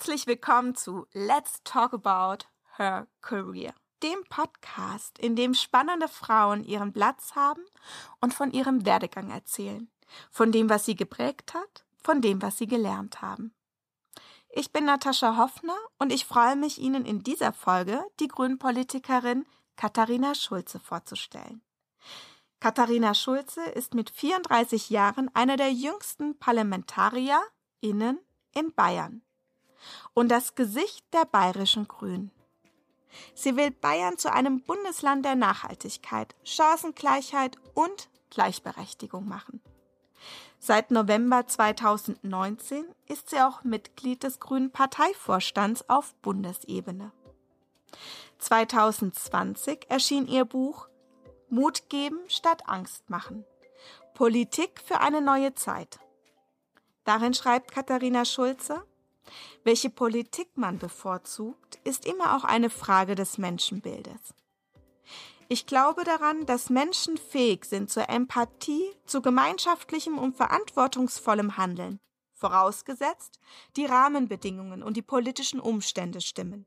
Herzlich willkommen zu Let's Talk About Her Career, dem Podcast, in dem spannende Frauen ihren Platz haben und von ihrem Werdegang erzählen, von dem, was sie geprägt hat, von dem, was sie gelernt haben. Ich bin Natascha Hoffner und ich freue mich, Ihnen in dieser Folge die Grünpolitikerin Katharina Schulze vorzustellen. Katharina Schulze ist mit 34 Jahren einer der jüngsten ParlamentarierInnen in Bayern und das Gesicht der bayerischen Grünen. Sie will Bayern zu einem Bundesland der Nachhaltigkeit, Chancengleichheit und Gleichberechtigung machen. Seit November 2019 ist sie auch Mitglied des Grünen Parteivorstands auf Bundesebene. 2020 erschien ihr Buch Mut geben statt Angst machen. Politik für eine neue Zeit. Darin schreibt Katharina Schulze, welche Politik man bevorzugt, ist immer auch eine Frage des Menschenbildes. Ich glaube daran, dass Menschen fähig sind zur Empathie, zu gemeinschaftlichem und verantwortungsvollem Handeln, vorausgesetzt, die Rahmenbedingungen und die politischen Umstände stimmen.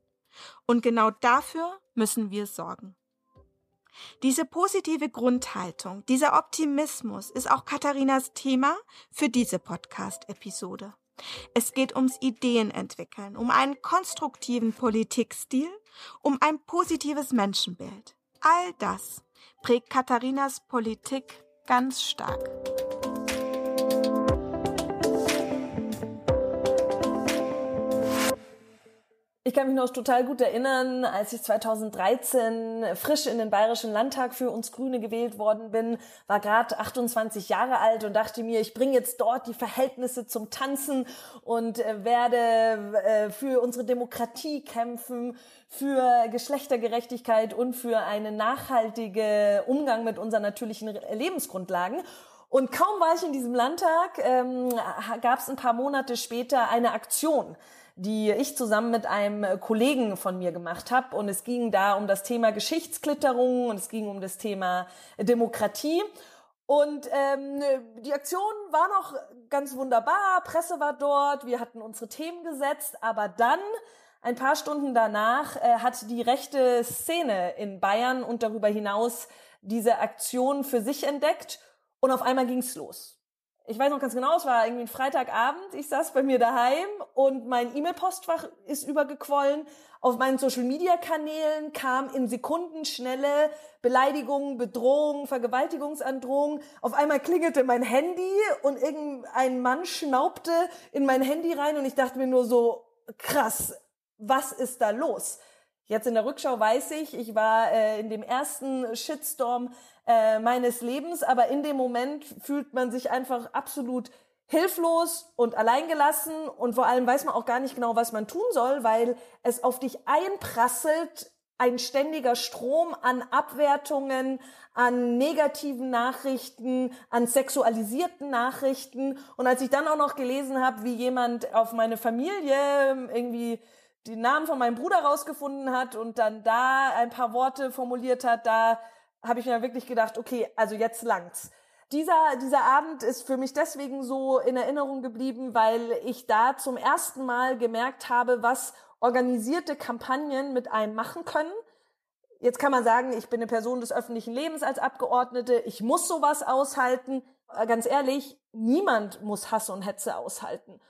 Und genau dafür müssen wir sorgen. Diese positive Grundhaltung, dieser Optimismus ist auch Katharinas Thema für diese Podcast-Episode. Es geht ums Ideen entwickeln, um einen konstruktiven Politikstil, um ein positives Menschenbild. All das prägt Katharinas Politik ganz stark. Ich kann mich noch total gut erinnern, als ich 2013 frisch in den Bayerischen Landtag für uns Grüne gewählt worden bin, war gerade 28 Jahre alt und dachte mir, ich bringe jetzt dort die Verhältnisse zum Tanzen und äh, werde äh, für unsere Demokratie kämpfen, für Geschlechtergerechtigkeit und für einen nachhaltigen Umgang mit unseren natürlichen Lebensgrundlagen. Und kaum war ich in diesem Landtag, ähm, gab es ein paar Monate später eine Aktion die ich zusammen mit einem Kollegen von mir gemacht habe. Und es ging da um das Thema Geschichtsklitterung und es ging um das Thema Demokratie. Und ähm, die Aktion war noch ganz wunderbar, Presse war dort, wir hatten unsere Themen gesetzt, aber dann, ein paar Stunden danach, äh, hat die rechte Szene in Bayern und darüber hinaus diese Aktion für sich entdeckt und auf einmal ging's los ich weiß noch ganz genau, es war irgendwie ein Freitagabend, ich saß bei mir daheim und mein E-Mail-Postfach ist übergequollen. Auf meinen Social-Media-Kanälen kam in Sekundenschnelle Beleidigungen, Bedrohungen, Vergewaltigungsandrohungen. Auf einmal klingelte mein Handy und irgendein Mann schnaubte in mein Handy rein und ich dachte mir nur so, krass, was ist da los? Jetzt in der Rückschau weiß ich, ich war äh, in dem ersten Shitstorm äh, meines Lebens, aber in dem Moment fühlt man sich einfach absolut hilflos und alleingelassen und vor allem weiß man auch gar nicht genau, was man tun soll, weil es auf dich einprasselt, ein ständiger Strom an Abwertungen, an negativen Nachrichten, an sexualisierten Nachrichten. Und als ich dann auch noch gelesen habe, wie jemand auf meine Familie irgendwie den Namen von meinem Bruder rausgefunden hat und dann da ein paar Worte formuliert hat, da habe ich mir wirklich gedacht, okay, also jetzt langt's. Dieser, dieser Abend ist für mich deswegen so in Erinnerung geblieben, weil ich da zum ersten Mal gemerkt habe, was organisierte Kampagnen mit einem machen können. Jetzt kann man sagen, ich bin eine Person des öffentlichen Lebens als Abgeordnete, ich muss sowas aushalten. Ganz ehrlich, niemand muss Hass und Hetze aushalten.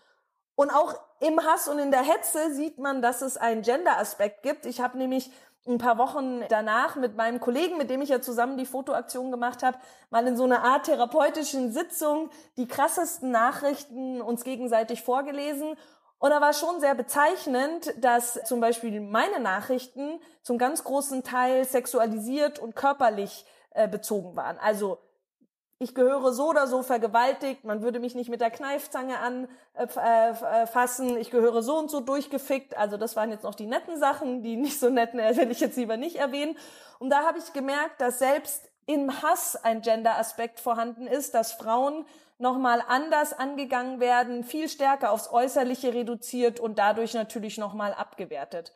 Und auch im Hass und in der Hetze sieht man, dass es einen Gender-Aspekt gibt. Ich habe nämlich ein paar Wochen danach mit meinem Kollegen, mit dem ich ja zusammen die Fotoaktion gemacht habe, mal in so einer Art therapeutischen Sitzung die krassesten Nachrichten uns gegenseitig vorgelesen. Und da war schon sehr bezeichnend, dass zum Beispiel meine Nachrichten zum ganz großen Teil sexualisiert und körperlich äh, bezogen waren. Also ich gehöre so oder so vergewaltigt, man würde mich nicht mit der Kneifzange anfassen, äh, äh, ich gehöre so und so durchgefickt. Also das waren jetzt noch die netten Sachen, die nicht so netten äh, will ich jetzt lieber nicht erwähnen. Und da habe ich gemerkt, dass selbst im Hass ein Gender-Aspekt vorhanden ist, dass Frauen nochmal anders angegangen werden, viel stärker aufs Äußerliche reduziert und dadurch natürlich nochmal abgewertet.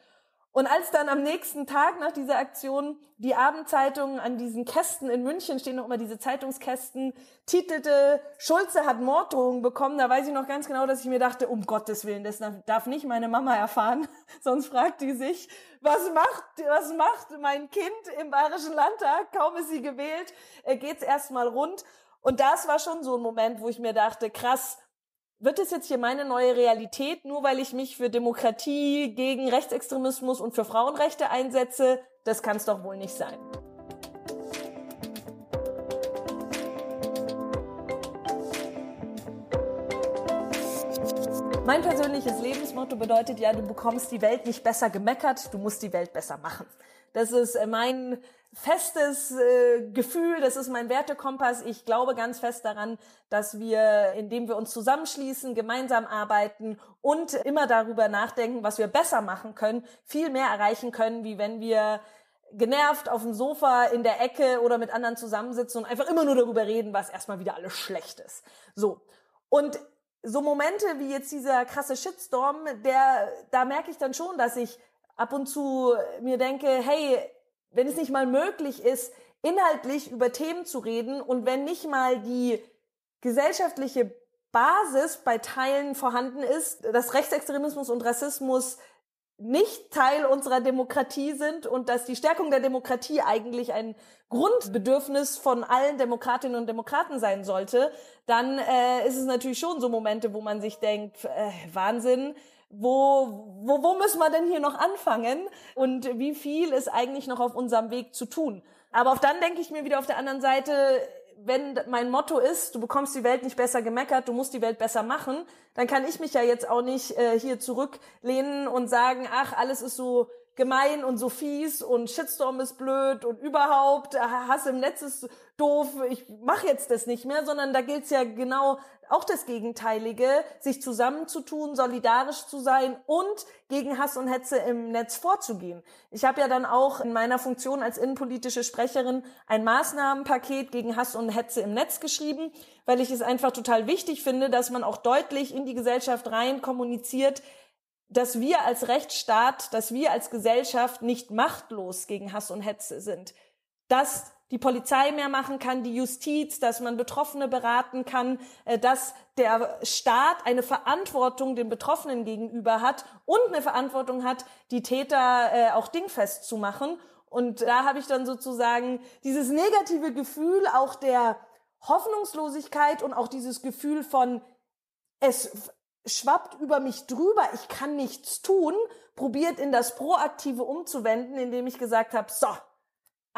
Und als dann am nächsten Tag nach dieser Aktion die Abendzeitung an diesen Kästen in München stehen noch immer diese Zeitungskästen, titelte, Schulze hat Morddrohungen bekommen, da weiß ich noch ganz genau, dass ich mir dachte, um Gottes Willen, das darf nicht meine Mama erfahren, sonst fragt die sich, was macht, was macht mein Kind im Bayerischen Landtag? Kaum ist sie gewählt, äh, geht's erstmal rund. Und das war schon so ein Moment, wo ich mir dachte, krass, wird es jetzt hier meine neue Realität, nur weil ich mich für Demokratie, gegen Rechtsextremismus und für Frauenrechte einsetze? Das kann es doch wohl nicht sein. Mein persönliches Lebensmotto bedeutet ja, du bekommst die Welt nicht besser gemeckert, du musst die Welt besser machen. Das ist äh, mein festes äh, Gefühl, das ist mein Wertekompass. Ich glaube ganz fest daran, dass wir, indem wir uns zusammenschließen, gemeinsam arbeiten und immer darüber nachdenken, was wir besser machen können, viel mehr erreichen können, wie wenn wir genervt auf dem Sofa in der Ecke oder mit anderen zusammensitzen und einfach immer nur darüber reden, was erstmal wieder alles schlecht ist. So. Und so Momente wie jetzt dieser krasse Shitstorm, der, da merke ich dann schon, dass ich ab und zu mir denke, hey, wenn es nicht mal möglich ist, inhaltlich über Themen zu reden und wenn nicht mal die gesellschaftliche Basis bei Teilen vorhanden ist, dass Rechtsextremismus und Rassismus nicht Teil unserer Demokratie sind und dass die Stärkung der Demokratie eigentlich ein Grundbedürfnis von allen Demokratinnen und Demokraten sein sollte, dann äh, ist es natürlich schon so Momente, wo man sich denkt, äh, Wahnsinn, wo, wo, wo müssen wir denn hier noch anfangen und wie viel ist eigentlich noch auf unserem Weg zu tun. Aber auch dann denke ich mir wieder auf der anderen Seite, wenn mein Motto ist, du bekommst die Welt nicht besser gemeckert, du musst die Welt besser machen, dann kann ich mich ja jetzt auch nicht äh, hier zurücklehnen und sagen, ach, alles ist so gemein und so fies und Shitstorm ist blöd und überhaupt Hass im Netz ist doof, ich mache jetzt das nicht mehr, sondern da gilt's ja genau auch das Gegenteilige, sich zusammenzutun, solidarisch zu sein und gegen Hass und Hetze im Netz vorzugehen. Ich habe ja dann auch in meiner Funktion als innenpolitische Sprecherin ein Maßnahmenpaket gegen Hass und Hetze im Netz geschrieben, weil ich es einfach total wichtig finde, dass man auch deutlich in die Gesellschaft rein kommuniziert, dass wir als Rechtsstaat, dass wir als Gesellschaft nicht machtlos gegen Hass und Hetze sind. Dass die Polizei mehr machen kann, die Justiz, dass man Betroffene beraten kann, äh, dass der Staat eine Verantwortung den Betroffenen gegenüber hat und eine Verantwortung hat, die Täter äh, auch dingfest zu machen. Und da habe ich dann sozusagen dieses negative Gefühl auch der Hoffnungslosigkeit und auch dieses Gefühl von es schwappt über mich drüber, ich kann nichts tun, probiert in das Proaktive umzuwenden, indem ich gesagt habe, so,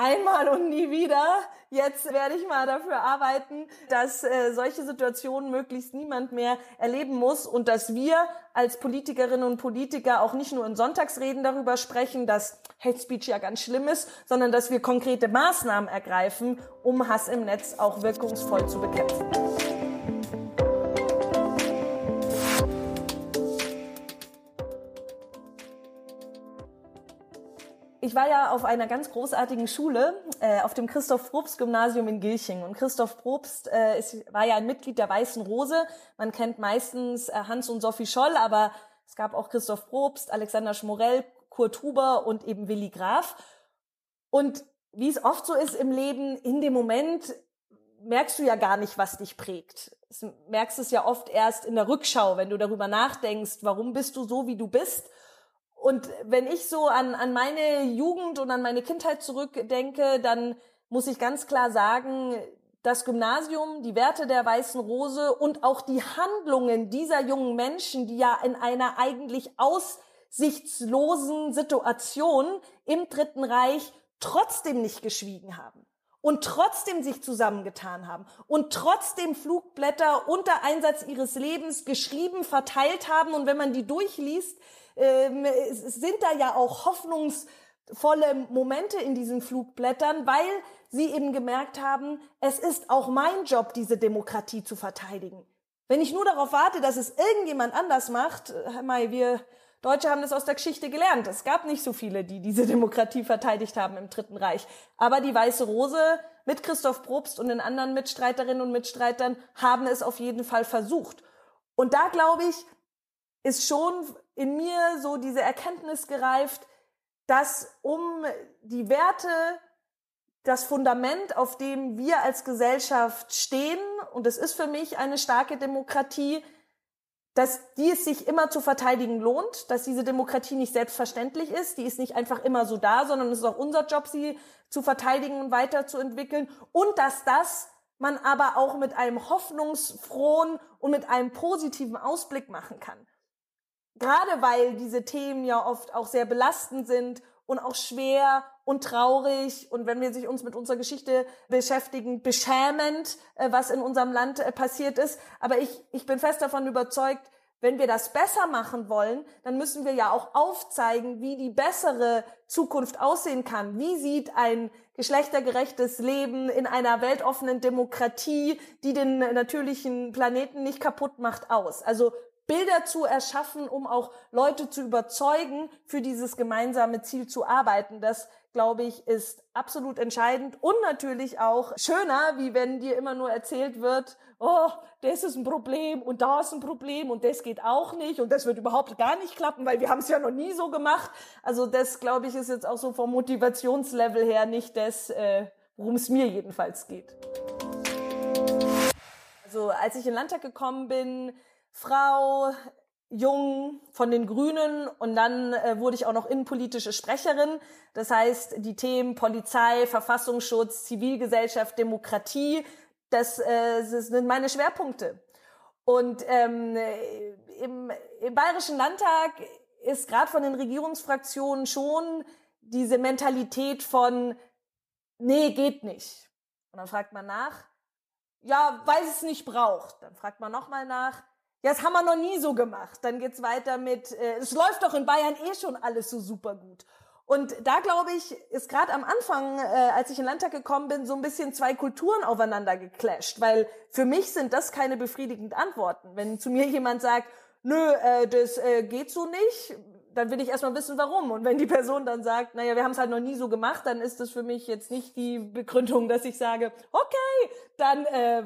einmal und nie wieder. Jetzt werde ich mal dafür arbeiten, dass äh, solche Situationen möglichst niemand mehr erleben muss und dass wir als Politikerinnen und Politiker auch nicht nur in Sonntagsreden darüber sprechen, dass Hate Speech ja ganz schlimm ist, sondern dass wir konkrete Maßnahmen ergreifen, um Hass im Netz auch wirkungsvoll zu bekämpfen. Ich war ja auf einer ganz großartigen Schule, äh, auf dem Christoph Probst Gymnasium in Gilching. Und Christoph Probst äh, ist, war ja ein Mitglied der Weißen Rose. Man kennt meistens äh, Hans und Sophie Scholl, aber es gab auch Christoph Probst, Alexander Schmorell, Kurt Huber und eben Willi Graf. Und wie es oft so ist im Leben, in dem Moment merkst du ja gar nicht, was dich prägt. Du merkst es ja oft erst in der Rückschau, wenn du darüber nachdenkst, warum bist du so, wie du bist und wenn ich so an, an meine Jugend und an meine Kindheit zurückdenke, dann muss ich ganz klar sagen, das Gymnasium, die Werte der Weißen Rose und auch die Handlungen dieser jungen Menschen, die ja in einer eigentlich aussichtslosen Situation im Dritten Reich trotzdem nicht geschwiegen haben und trotzdem sich zusammengetan haben und trotzdem Flugblätter unter Einsatz ihres Lebens geschrieben, verteilt haben. Und wenn man die durchliest, ähm, sind da ja auch hoffnungsvolle Momente in diesen Flugblättern, weil sie eben gemerkt haben, es ist auch mein Job, diese Demokratie zu verteidigen. Wenn ich nur darauf warte, dass es irgendjemand anders macht, Herr May, wir Deutsche haben das aus der Geschichte gelernt. Es gab nicht so viele, die diese Demokratie verteidigt haben im Dritten Reich. Aber die Weiße Rose mit Christoph Probst und den anderen Mitstreiterinnen und Mitstreitern haben es auf jeden Fall versucht. Und da glaube ich, ist schon in mir so diese Erkenntnis gereift, dass um die Werte, das Fundament, auf dem wir als Gesellschaft stehen, und es ist für mich eine starke Demokratie, dass die es sich immer zu verteidigen lohnt, dass diese Demokratie nicht selbstverständlich ist, die ist nicht einfach immer so da, sondern es ist auch unser Job, sie zu verteidigen und weiterzuentwickeln und dass das man aber auch mit einem hoffnungsfrohen und mit einem positiven Ausblick machen kann. Gerade weil diese Themen ja oft auch sehr belastend sind und auch schwer und traurig und wenn wir sich uns mit unserer Geschichte beschäftigen, beschämend, äh, was in unserem Land äh, passiert ist. Aber ich, ich bin fest davon überzeugt, wenn wir das besser machen wollen, dann müssen wir ja auch aufzeigen, wie die bessere Zukunft aussehen kann. Wie sieht ein geschlechtergerechtes Leben in einer weltoffenen Demokratie, die den natürlichen Planeten nicht kaputt macht, aus? Also Bilder zu erschaffen, um auch Leute zu überzeugen, für dieses gemeinsame Ziel zu arbeiten. Das, glaube ich, ist absolut entscheidend und natürlich auch schöner, wie wenn dir immer nur erzählt wird, oh, das ist ein Problem und da ist ein Problem und das geht auch nicht und das wird überhaupt gar nicht klappen, weil wir haben es ja noch nie so gemacht. Also das, glaube ich, ist jetzt auch so vom Motivationslevel her nicht das, äh, worum es mir jedenfalls geht. Also als ich in den Landtag gekommen bin, Frau, jung von den Grünen und dann äh, wurde ich auch noch innenpolitische Sprecherin. Das heißt, die Themen Polizei, Verfassungsschutz, Zivilgesellschaft, Demokratie, das, äh, das sind meine Schwerpunkte. Und ähm, im, im Bayerischen Landtag ist gerade von den Regierungsfraktionen schon diese Mentalität von, nee, geht nicht. Und dann fragt man nach, ja, weil es nicht braucht. Dann fragt man nochmal nach, ja, das haben wir noch nie so gemacht. Dann geht's weiter mit, äh, es läuft doch in Bayern eh schon alles so super gut. Und da glaube ich, ist gerade am Anfang, äh, als ich in den Landtag gekommen bin, so ein bisschen zwei Kulturen aufeinander geclasht, weil für mich sind das keine befriedigenden Antworten. Wenn zu mir jemand sagt, nö, äh, das äh, geht so nicht, dann will ich erstmal wissen, warum. Und wenn die Person dann sagt, naja, wir haben es halt noch nie so gemacht, dann ist das für mich jetzt nicht die Begründung, dass ich sage, okay, dann äh,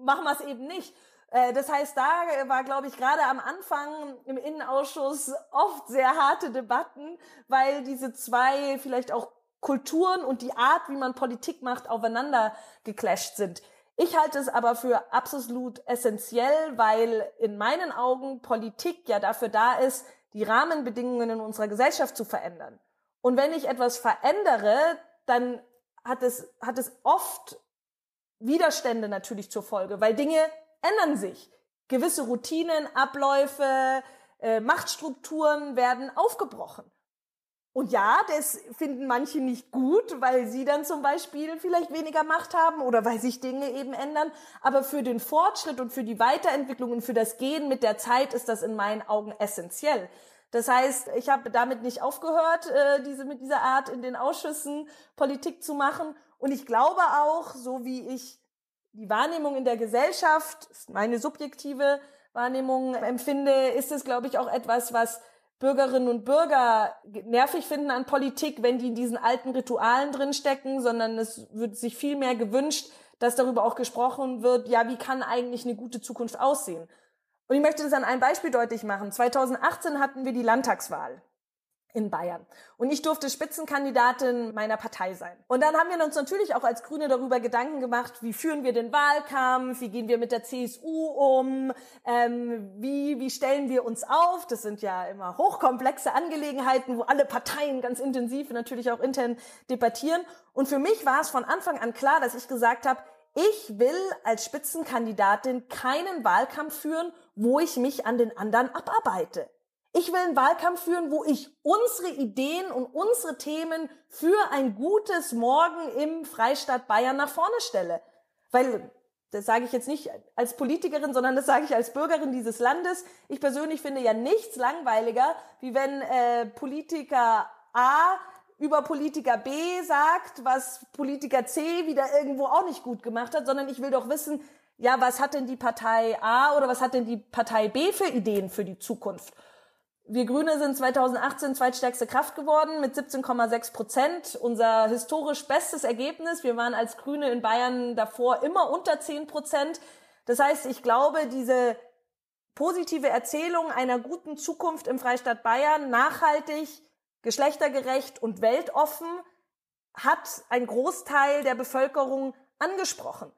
machen wir es eben nicht. Äh, das heißt, da war, glaube ich, gerade am Anfang im Innenausschuss oft sehr harte Debatten, weil diese zwei vielleicht auch Kulturen und die Art, wie man Politik macht, aufeinander geclasht sind. Ich halte es aber für absolut essentiell, weil in meinen Augen Politik ja dafür da ist, die Rahmenbedingungen in unserer Gesellschaft zu verändern. Und wenn ich etwas verändere, dann hat es, hat es oft Widerstände natürlich zur Folge, weil Dinge ändern sich. Gewisse Routinen, Abläufe, äh, Machtstrukturen werden aufgebrochen. Und ja, das finden manche nicht gut, weil sie dann zum Beispiel vielleicht weniger Macht haben oder weil sich Dinge eben ändern. Aber für den Fortschritt und für die Weiterentwicklung und für das Gehen mit der Zeit ist das in meinen Augen essentiell. Das heißt, ich habe damit nicht aufgehört, äh, diese mit dieser Art in den Ausschüssen Politik zu machen. Und ich glaube auch, so wie ich die Wahrnehmung in der Gesellschaft, meine subjektive Wahrnehmung empfinde, ist es, glaube ich, auch etwas, was Bürgerinnen und Bürger nervig finden an Politik, wenn die in diesen alten Ritualen drinstecken, sondern es wird sich viel mehr gewünscht, dass darüber auch gesprochen wird, ja, wie kann eigentlich eine gute Zukunft aussehen? Und ich möchte das an einem Beispiel deutlich machen. 2018 hatten wir die Landtagswahl in Bayern. Und ich durfte Spitzenkandidatin meiner Partei sein. Und dann haben wir uns natürlich auch als Grüne darüber Gedanken gemacht, wie führen wir den Wahlkampf, wie gehen wir mit der CSU um, ähm, wie, wie stellen wir uns auf. Das sind ja immer hochkomplexe Angelegenheiten, wo alle Parteien ganz intensiv natürlich auch intern debattieren. Und für mich war es von Anfang an klar, dass ich gesagt habe, ich will als Spitzenkandidatin keinen Wahlkampf führen, wo ich mich an den anderen abarbeite. Ich will einen Wahlkampf führen, wo ich unsere Ideen und unsere Themen für ein gutes Morgen im Freistaat Bayern nach vorne stelle. Weil, das sage ich jetzt nicht als Politikerin, sondern das sage ich als Bürgerin dieses Landes. Ich persönlich finde ja nichts langweiliger, wie wenn äh, Politiker A über Politiker B sagt, was Politiker C wieder irgendwo auch nicht gut gemacht hat, sondern ich will doch wissen, ja, was hat denn die Partei A oder was hat denn die Partei B für Ideen für die Zukunft? Wir Grüne sind 2018 zweitstärkste Kraft geworden mit 17,6 Prozent. Unser historisch bestes Ergebnis. Wir waren als Grüne in Bayern davor immer unter 10 Prozent. Das heißt, ich glaube, diese positive Erzählung einer guten Zukunft im Freistaat Bayern nachhaltig geschlechtergerecht und weltoffen hat ein Großteil der Bevölkerung angesprochen.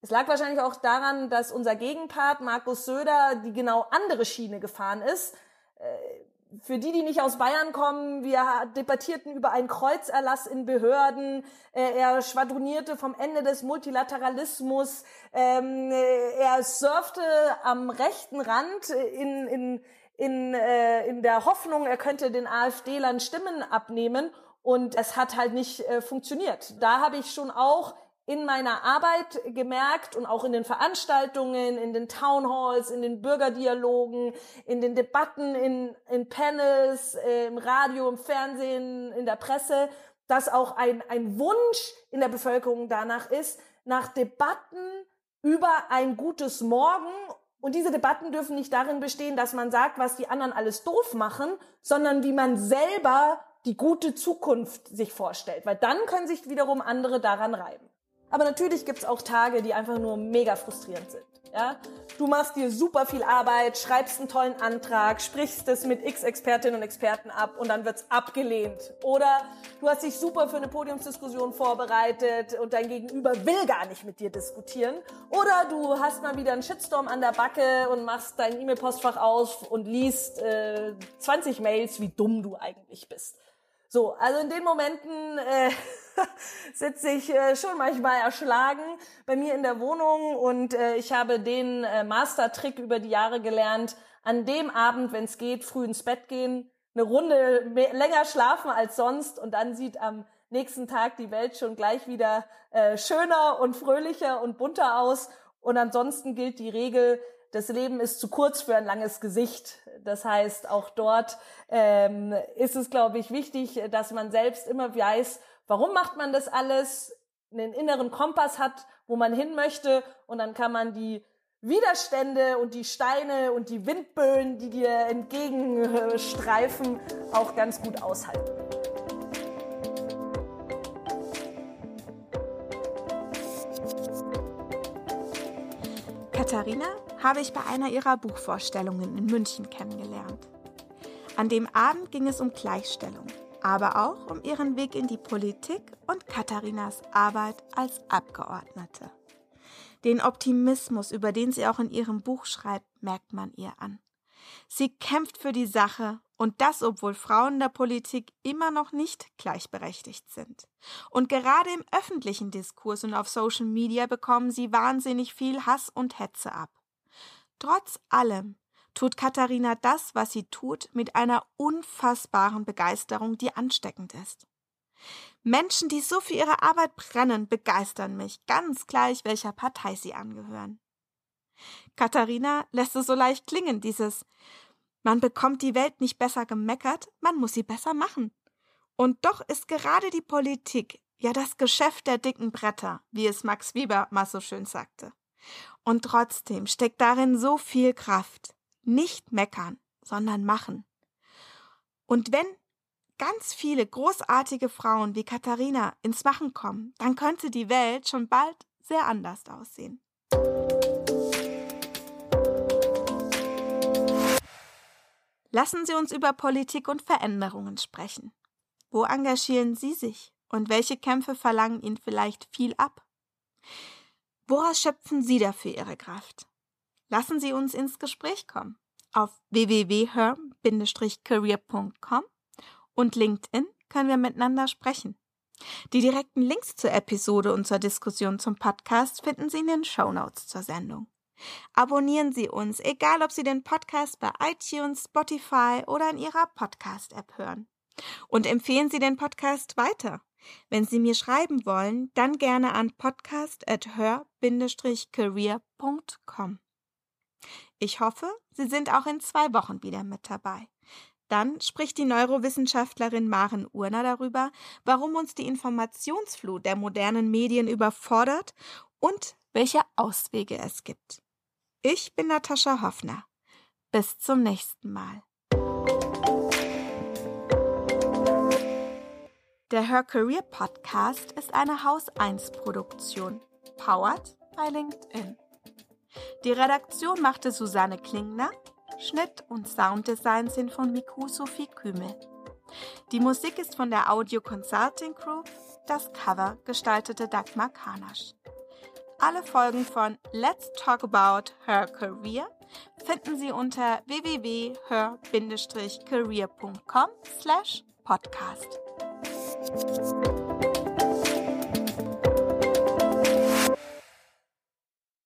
Es lag wahrscheinlich auch daran, dass unser Gegenpart Markus Söder die genau andere Schiene gefahren ist. Äh, für die, die nicht aus Bayern kommen, wir debattierten über einen Kreuzerlass in Behörden. Äh, er schwadronierte vom Ende des Multilateralismus. Ähm, äh, er surfte am rechten Rand in, in, in, in der Hoffnung, er könnte den AfD-Lern Stimmen abnehmen. Und es hat halt nicht funktioniert. Da habe ich schon auch in meiner Arbeit gemerkt und auch in den Veranstaltungen, in den Townhalls, in den Bürgerdialogen, in den Debatten, in, in Panels, äh, im Radio, im Fernsehen, in der Presse, dass auch ein, ein Wunsch in der Bevölkerung danach ist, nach Debatten über ein gutes Morgen. Und diese Debatten dürfen nicht darin bestehen, dass man sagt, was die anderen alles doof machen, sondern wie man selber die gute Zukunft sich vorstellt. Weil dann können sich wiederum andere daran reiben. Aber natürlich gibt's auch Tage, die einfach nur mega frustrierend sind. Ja? Du machst dir super viel Arbeit, schreibst einen tollen Antrag, sprichst es mit x Expertinnen und Experten ab und dann wird's abgelehnt. Oder du hast dich super für eine Podiumsdiskussion vorbereitet und dein Gegenüber will gar nicht mit dir diskutieren. Oder du hast mal wieder einen Shitstorm an der Backe und machst dein E-Mail-Postfach aus und liest äh, 20 Mails, wie dumm du eigentlich bist. So, also in den Momenten äh, sitze ich äh, schon manchmal erschlagen bei mir in der Wohnung und äh, ich habe den äh, Mastertrick über die Jahre gelernt, an dem Abend, wenn es geht, früh ins Bett gehen, eine Runde mehr, länger schlafen als sonst und dann sieht am nächsten Tag die Welt schon gleich wieder äh, schöner und fröhlicher und bunter aus und ansonsten gilt die Regel, das Leben ist zu kurz für ein langes Gesicht. Das heißt, auch dort ähm, ist es, glaube ich, wichtig, dass man selbst immer weiß, warum macht man das alles, einen inneren Kompass hat, wo man hin möchte und dann kann man die Widerstände und die Steine und die Windböen, die dir entgegenstreifen, auch ganz gut aushalten. Katharina habe ich bei einer ihrer Buchvorstellungen in München kennengelernt. An dem Abend ging es um Gleichstellung, aber auch um ihren Weg in die Politik und Katharinas Arbeit als Abgeordnete. Den Optimismus, über den sie auch in ihrem Buch schreibt, merkt man ihr an. Sie kämpft für die Sache und das, obwohl Frauen der Politik immer noch nicht gleichberechtigt sind. Und gerade im öffentlichen Diskurs und auf Social Media bekommen sie wahnsinnig viel Hass und Hetze ab. Trotz allem tut Katharina das, was sie tut, mit einer unfassbaren Begeisterung, die ansteckend ist. Menschen, die so für ihre Arbeit brennen, begeistern mich, ganz gleich welcher Partei sie angehören. Katharina lässt es so leicht klingen, dieses man bekommt die Welt nicht besser gemeckert, man muss sie besser machen. Und doch ist gerade die Politik ja das Geschäft der dicken Bretter, wie es Max Weber mal so schön sagte. Und trotzdem steckt darin so viel Kraft. Nicht meckern, sondern machen. Und wenn ganz viele großartige Frauen wie Katharina ins Machen kommen, dann könnte die Welt schon bald sehr anders aussehen. Lassen Sie uns über Politik und Veränderungen sprechen. Wo engagieren Sie sich und welche Kämpfe verlangen Ihnen vielleicht viel ab? Woraus schöpfen Sie dafür Ihre Kraft? Lassen Sie uns ins Gespräch kommen. Auf www.her-career.com und LinkedIn können wir miteinander sprechen. Die direkten Links zur Episode und zur Diskussion zum Podcast finden Sie in den Show Notes zur Sendung. Abonnieren Sie uns, egal ob Sie den Podcast bei iTunes, Spotify oder in Ihrer Podcast-App hören. Und empfehlen Sie den Podcast weiter. Wenn Sie mir schreiben wollen, dann gerne an podcast@hör-career.com. Ich hoffe, Sie sind auch in zwei Wochen wieder mit dabei. Dann spricht die Neurowissenschaftlerin Maren Urner darüber, warum uns die Informationsflut der modernen Medien überfordert und welche Auswege es gibt. Ich bin Natascha Hoffner. Bis zum nächsten Mal. Der Her Career Podcast ist eine Haus 1 Produktion, powered by LinkedIn. Die Redaktion machte Susanne Klingner, Schnitt und Sounddesign sind von Miku Sophie Kümel. Die Musik ist von der Audio Consulting Crew, das Cover gestaltete Dagmar Kanasch. Alle Folgen von Let's Talk About Her Career finden Sie unter www.her-career.com slash podcast.